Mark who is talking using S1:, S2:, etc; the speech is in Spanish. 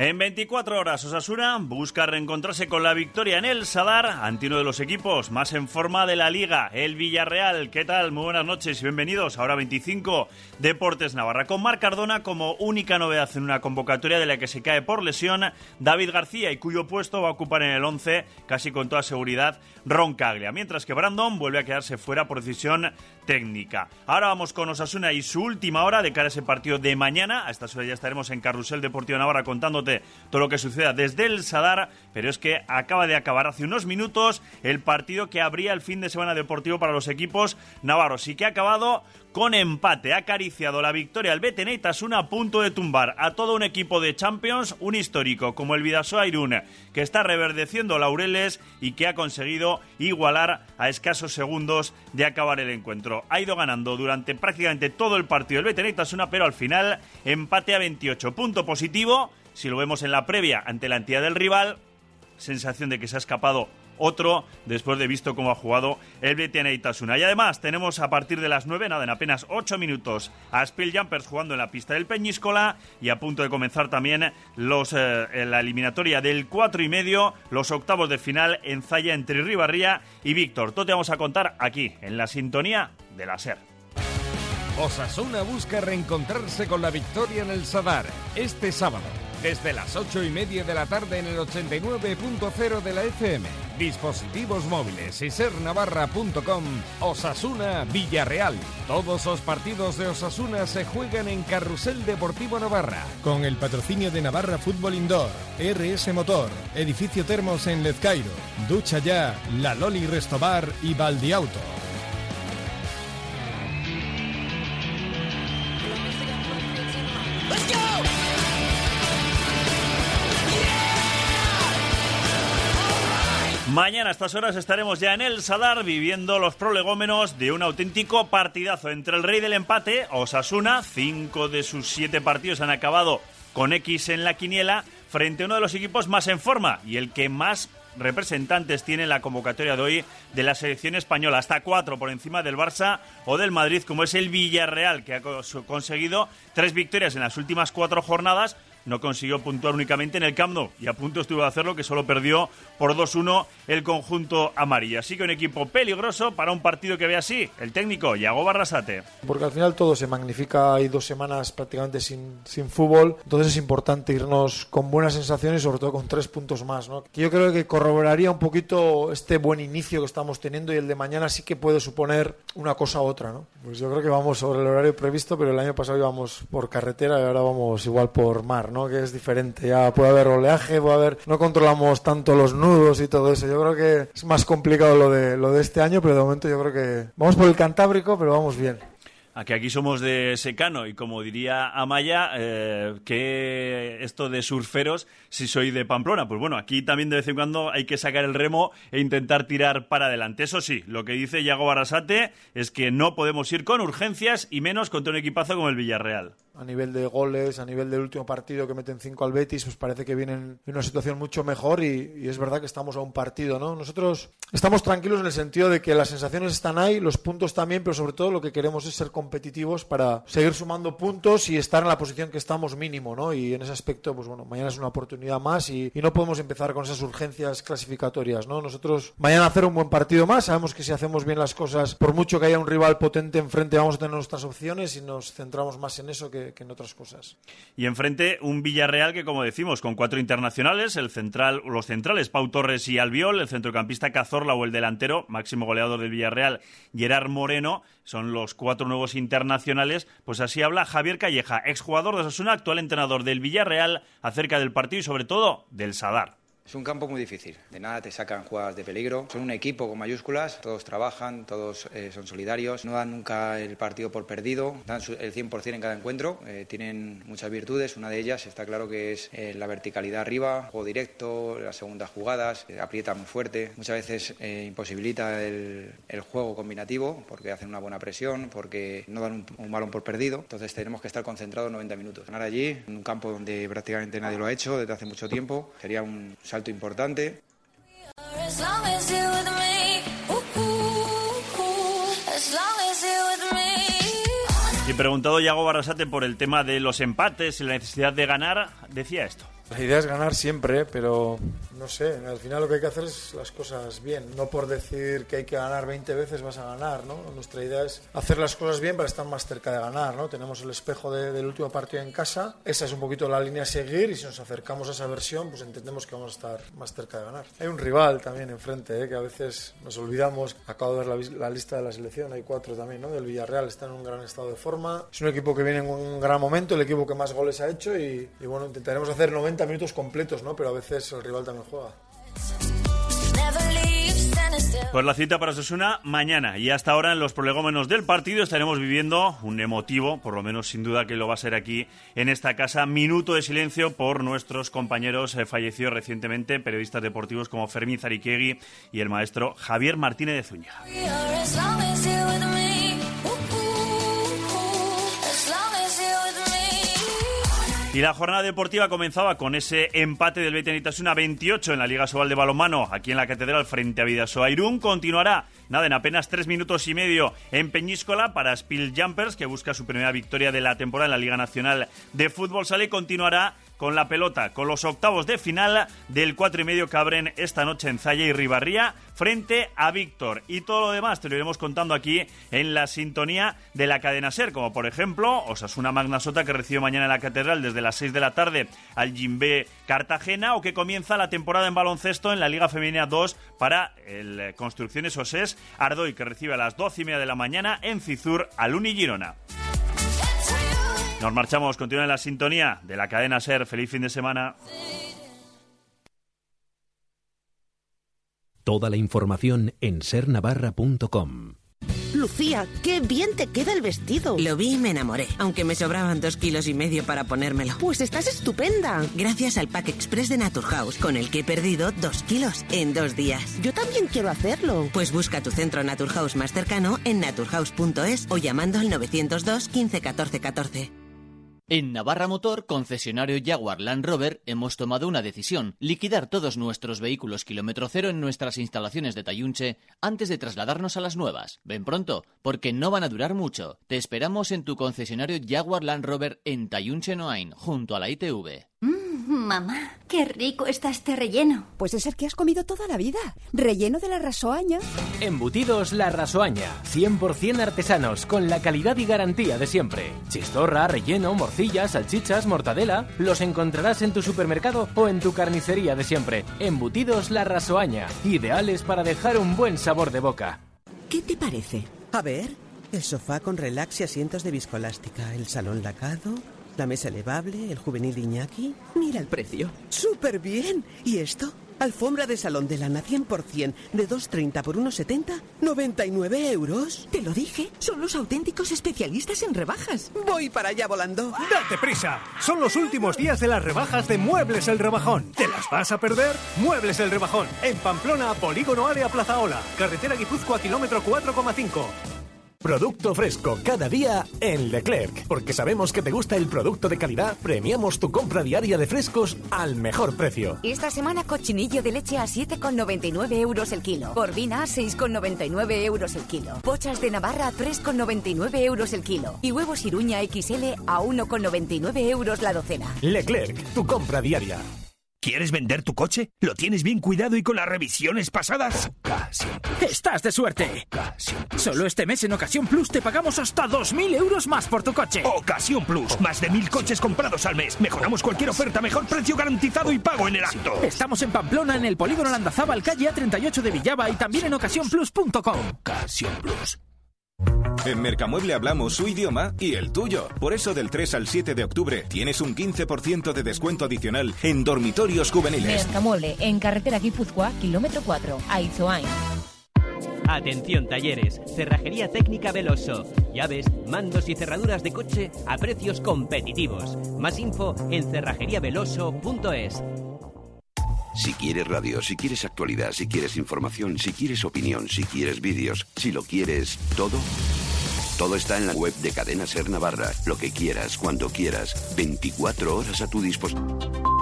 S1: En 24 horas, Osasuna busca reencontrarse con la victoria en el Sadar ante uno de los equipos más en forma de la liga, el Villarreal. ¿Qué tal? Muy buenas noches y bienvenidos. Ahora 25, Deportes Navarra. Con Marc Cardona como única novedad en una convocatoria de la que se cae por lesión David García y cuyo puesto va a ocupar en el 11, casi con toda seguridad, Ron Caglia. Mientras que Brandon vuelve a quedarse fuera por decisión Ahora vamos con Osasuna y su última hora de cara a ese partido de mañana. A esta hora ya estaremos en Carrusel Deportivo Navarra contándote todo lo que suceda desde el Sadar, pero es que acaba de acabar hace unos minutos el partido que abría el fin de semana deportivo para los equipos navarros y que ha acabado con empate. Ha acariciado la victoria al BTN Tasuna a punto de tumbar a todo un equipo de Champions, un histórico como el Vidasoa Irún, que está reverdeciendo laureles y que ha conseguido igualar a escasos segundos de acabar el encuentro. Ha ido ganando durante prácticamente todo el partido el BTN Tasuna, pero al final empate a 28. Punto positivo, si lo vemos en la previa ante la entidad del rival, sensación de que se ha escapado otro después de visto cómo ha jugado el BTN Itasuna. Y además tenemos a partir de las 9, nada, en apenas 8 minutos, a Spill Jumpers jugando en la pista del Peñíscola y a punto de comenzar también los, eh, la eliminatoria del 4 y medio, los octavos de final en Zaya entre Ribarría y Víctor. Todo te vamos a contar aquí, en la sintonía de la SER.
S2: Osasuna busca reencontrarse con la victoria en el Sadar este sábado desde las 8 y media de la tarde en el 89.0 de la FM. Dispositivos móviles y sernavarra.com. Osasuna Villarreal. Todos los partidos de Osasuna se juegan en Carrusel Deportivo Navarra.
S3: Con el patrocinio de Navarra Fútbol Indoor, RS Motor, Edificio Termos en Lezcairo, Ducha Ya, La Loli Restobar y Valdiauto.
S1: Mañana a estas horas estaremos ya en el Sadar viviendo los prolegómenos de un auténtico partidazo entre el rey del empate, Osasuna, cinco de sus siete partidos han acabado con X en la quiniela, frente a uno de los equipos más en forma y el que más representantes tiene en la convocatoria de hoy de la selección española, hasta cuatro por encima del Barça o del Madrid, como es el Villarreal, que ha conseguido tres victorias en las últimas cuatro jornadas, no consiguió puntuar únicamente en el Camp Nou y a punto estuvo de hacerlo que solo perdió por 2-1 el conjunto amarillo. Así que un equipo peligroso para un partido que ve así el técnico Yago Barrasate.
S4: Porque al final todo se magnifica, hay dos semanas prácticamente sin, sin fútbol, entonces es importante irnos con buenas sensaciones y sobre todo con tres puntos más. ¿no? yo creo que corroboraría un poquito este buen inicio que estamos teniendo y el de mañana sí que puede suponer una cosa u otra. ¿no? Pues yo creo que vamos sobre el horario previsto, pero el año pasado íbamos por carretera y ahora vamos igual por mar. ¿no? Que es diferente. Ya puede haber oleaje, puede haber. No controlamos tanto los nudos y todo eso. Yo creo que es más complicado lo de, lo de este año, pero de momento yo creo que vamos por el Cantábrico, pero vamos bien.
S1: Aquí, aquí somos de secano y como diría Amaya, eh, que esto de surferos, si soy de Pamplona, pues bueno, aquí también de vez en cuando hay que sacar el remo e intentar tirar para adelante. Eso sí, lo que dice Yago Barrasate es que no podemos ir con urgencias y menos contra un equipazo como el Villarreal
S4: a nivel de goles, a nivel del último partido que meten cinco al Betis, pues parece que vienen en una situación mucho mejor y, es verdad que estamos a un partido, ¿no? Nosotros estamos tranquilos en el sentido de que las sensaciones están ahí, los puntos también, pero sobre todo lo que queremos es ser competitivos para seguir sumando puntos y estar en la posición que estamos mínimo, ¿no? Y en ese aspecto, pues bueno, mañana es una oportunidad más y, y no podemos empezar con esas urgencias clasificatorias, ¿no? Nosotros mañana hacer un buen partido más, sabemos que si hacemos bien las cosas, por mucho que haya un rival potente enfrente, vamos a tener nuestras opciones y nos centramos más en eso que que, en otras cosas.
S1: Y enfrente un Villarreal que, como decimos, con cuatro internacionales, el central, los centrales Pau Torres y Albiol, el centrocampista Cazorla o el delantero, máximo goleador del Villarreal, Gerard Moreno, son los cuatro nuevos internacionales. Pues así habla Javier Calleja, exjugador de Osasuna, actual entrenador del Villarreal, acerca del partido y sobre todo del Sadar.
S5: Es un campo muy difícil, de nada te sacan jugadas de peligro. Son un equipo con mayúsculas, todos trabajan, todos eh, son solidarios, no dan nunca el partido por perdido, dan el 100% en cada encuentro, eh, tienen muchas virtudes, una de ellas está claro que es eh, la verticalidad arriba, juego directo, las segundas jugadas, aprieta muy fuerte, muchas veces imposibilita el, juego combinativo porque hacen una buena presión, porque no dan un, balón por perdido, entonces tenemos que estar concentrados 90 minutos. Ganar allí, en un campo donde prácticamente nadie lo ha hecho desde hace mucho tiempo, sería un importante.
S1: Y preguntado Yago Barrasate por el tema de los empates y la necesidad de ganar, decía esto.
S4: La idea es ganar siempre, pero no sé, al final lo que hay que hacer es las cosas bien, no por decir que hay que ganar 20 veces vas a ganar, ¿no? Nuestra idea es hacer las cosas bien para estar más cerca de ganar, ¿no? Tenemos el espejo del último partido en casa, esa es un poquito la línea a seguir y si nos acercamos a esa versión, pues entendemos que vamos a estar más cerca de ganar. Hay un rival también enfrente, ¿eh? que a veces nos olvidamos, acabo de ver la, lista de la selección, hay cuatro también, ¿no? Del Villarreal está en un gran estado de forma, es un equipo que viene en un gran momento, el equipo que más goles ha hecho y, y bueno, intentaremos hacer 90 minutos completos, ¿no? Pero a veces el rival también juega.
S1: Pues la cita para Sosuna mañana y hasta ahora en los prolegómenos del partido estaremos viviendo un emotivo, por lo menos sin duda que lo va a ser aquí en esta casa, minuto de silencio por nuestros compañeros eh, fallecidos recientemente, periodistas deportivos como Fermín Zariquegui y el maestro Javier Martínez de Zúñiga. Y la jornada deportiva comenzaba con ese empate del Betis Itasuna 28 en la Liga Sobal de Balonmano, aquí en la Catedral frente a Vidasoa Irún. Continuará, nada, en apenas tres minutos y medio en Peñíscola para Spill Jumpers, que busca su primera victoria de la temporada en la Liga Nacional de Fútbol Sale. Continuará con la pelota, con los octavos de final del cuatro y medio que abren esta noche en Zaya y Ribarría frente a Víctor. Y todo lo demás te lo iremos contando aquí en la sintonía de la cadena SER, como por ejemplo Osasuna Magna Sota que recibe mañana en la Catedral desde las 6 de la tarde al Jimbe Cartagena o que comienza la temporada en baloncesto en la Liga Femenina 2 para el Construcciones Osés Ardoy que recibe a las 12 y media de la mañana en Cizur al Uni Girona. Nos marchamos, continúa en la sintonía de la cadena SER. Feliz fin de semana.
S6: Toda la información en sernavarra.com.
S7: Lucía, qué bien te queda el vestido.
S8: Lo vi y me enamoré, aunque me sobraban dos kilos y medio para ponérmelo.
S7: Pues estás estupenda.
S8: Gracias al Pack Express de Naturhaus, con el que he perdido dos kilos en dos días.
S7: Yo también quiero hacerlo.
S8: Pues busca tu centro Naturhaus más cercano en naturhaus.es o llamando al 902 15 14 14.
S9: En Navarra Motor, concesionario Jaguar Land Rover, hemos tomado una decisión, liquidar todos nuestros vehículos kilómetro cero en nuestras instalaciones de Tayunche antes de trasladarnos a las nuevas. Ven pronto, porque no van a durar mucho. Te esperamos en tu concesionario Jaguar Land Rover en Tayunche Noain, junto a la ITV.
S10: Mmm, mamá, qué rico está este relleno.
S11: Pues es el que has comido toda la vida. Relleno de la rasoaña.
S12: Embutidos la rasoaña. 100% artesanos, con la calidad y garantía de siempre. Chistorra, relleno, morcillas, salchichas, mortadela. Los encontrarás en tu supermercado o en tu carnicería de siempre. Embutidos la rasoaña. Ideales para dejar un buen sabor de boca.
S13: ¿Qué te parece? A ver, el sofá con relax y asientos de viscolástica, el salón lacado la mesa elevable, el juvenil Iñaki. Mira el precio. ¡Súper bien! ¿Y esto? Alfombra de salón de lana 100% de 2,30 por 1,70, 99 euros.
S14: Te lo dije, son los auténticos especialistas en rebajas.
S13: Voy para allá volando.
S15: ¡Date prisa! Son los últimos días de las rebajas de Muebles el Rebajón. ¿Te las vas a perder? Muebles el Rebajón. En Pamplona, Polígono A de Plazaola. Carretera Guipúzcoa, kilómetro 4,5. Producto fresco cada día en Leclerc. Porque sabemos que te gusta el producto de calidad, premiamos tu compra diaria de frescos al mejor precio.
S16: Esta semana cochinillo de leche a 7,99 euros el kilo. Corvina a 6,99 euros el kilo. Pochas de Navarra a 3,99 euros el kilo. Y huevos Iruña XL a 1,99 euros la docena.
S15: Leclerc, tu compra diaria.
S17: ¿Quieres vender tu coche? ¿Lo tienes bien cuidado y con las revisiones pasadas?
S18: Ocasión ¡Estás de suerte! Solo este mes en Ocasión Plus te pagamos hasta 2.000 euros más por tu coche.
S17: Ocasión Plus. Más de mil coches comprados al mes. Mejoramos cualquier oferta, mejor precio garantizado y pago en el acto.
S18: Estamos en Pamplona, en el Polígono Landazábal, calle A38 de Villaba y también en ocasiónplus.com.
S17: Ocasión Plus.
S19: En Mercamueble hablamos su idioma y el tuyo. Por eso del 3 al 7 de octubre tienes un 15% de descuento adicional en dormitorios juveniles.
S20: Mercamueble, en carretera Guipúzcoa, kilómetro 4, Aizoain.
S21: Atención talleres, cerrajería técnica Veloso, llaves, mandos y cerraduras de coche a precios competitivos. Más info en cerrajeriaveloso.es.
S22: Si quieres radio, si quieres actualidad, si quieres información, si quieres opinión, si quieres vídeos, si lo quieres todo, todo está en la web de Cadena Ser Navarra. Lo que quieras, cuando quieras, 24 horas a tu disposición.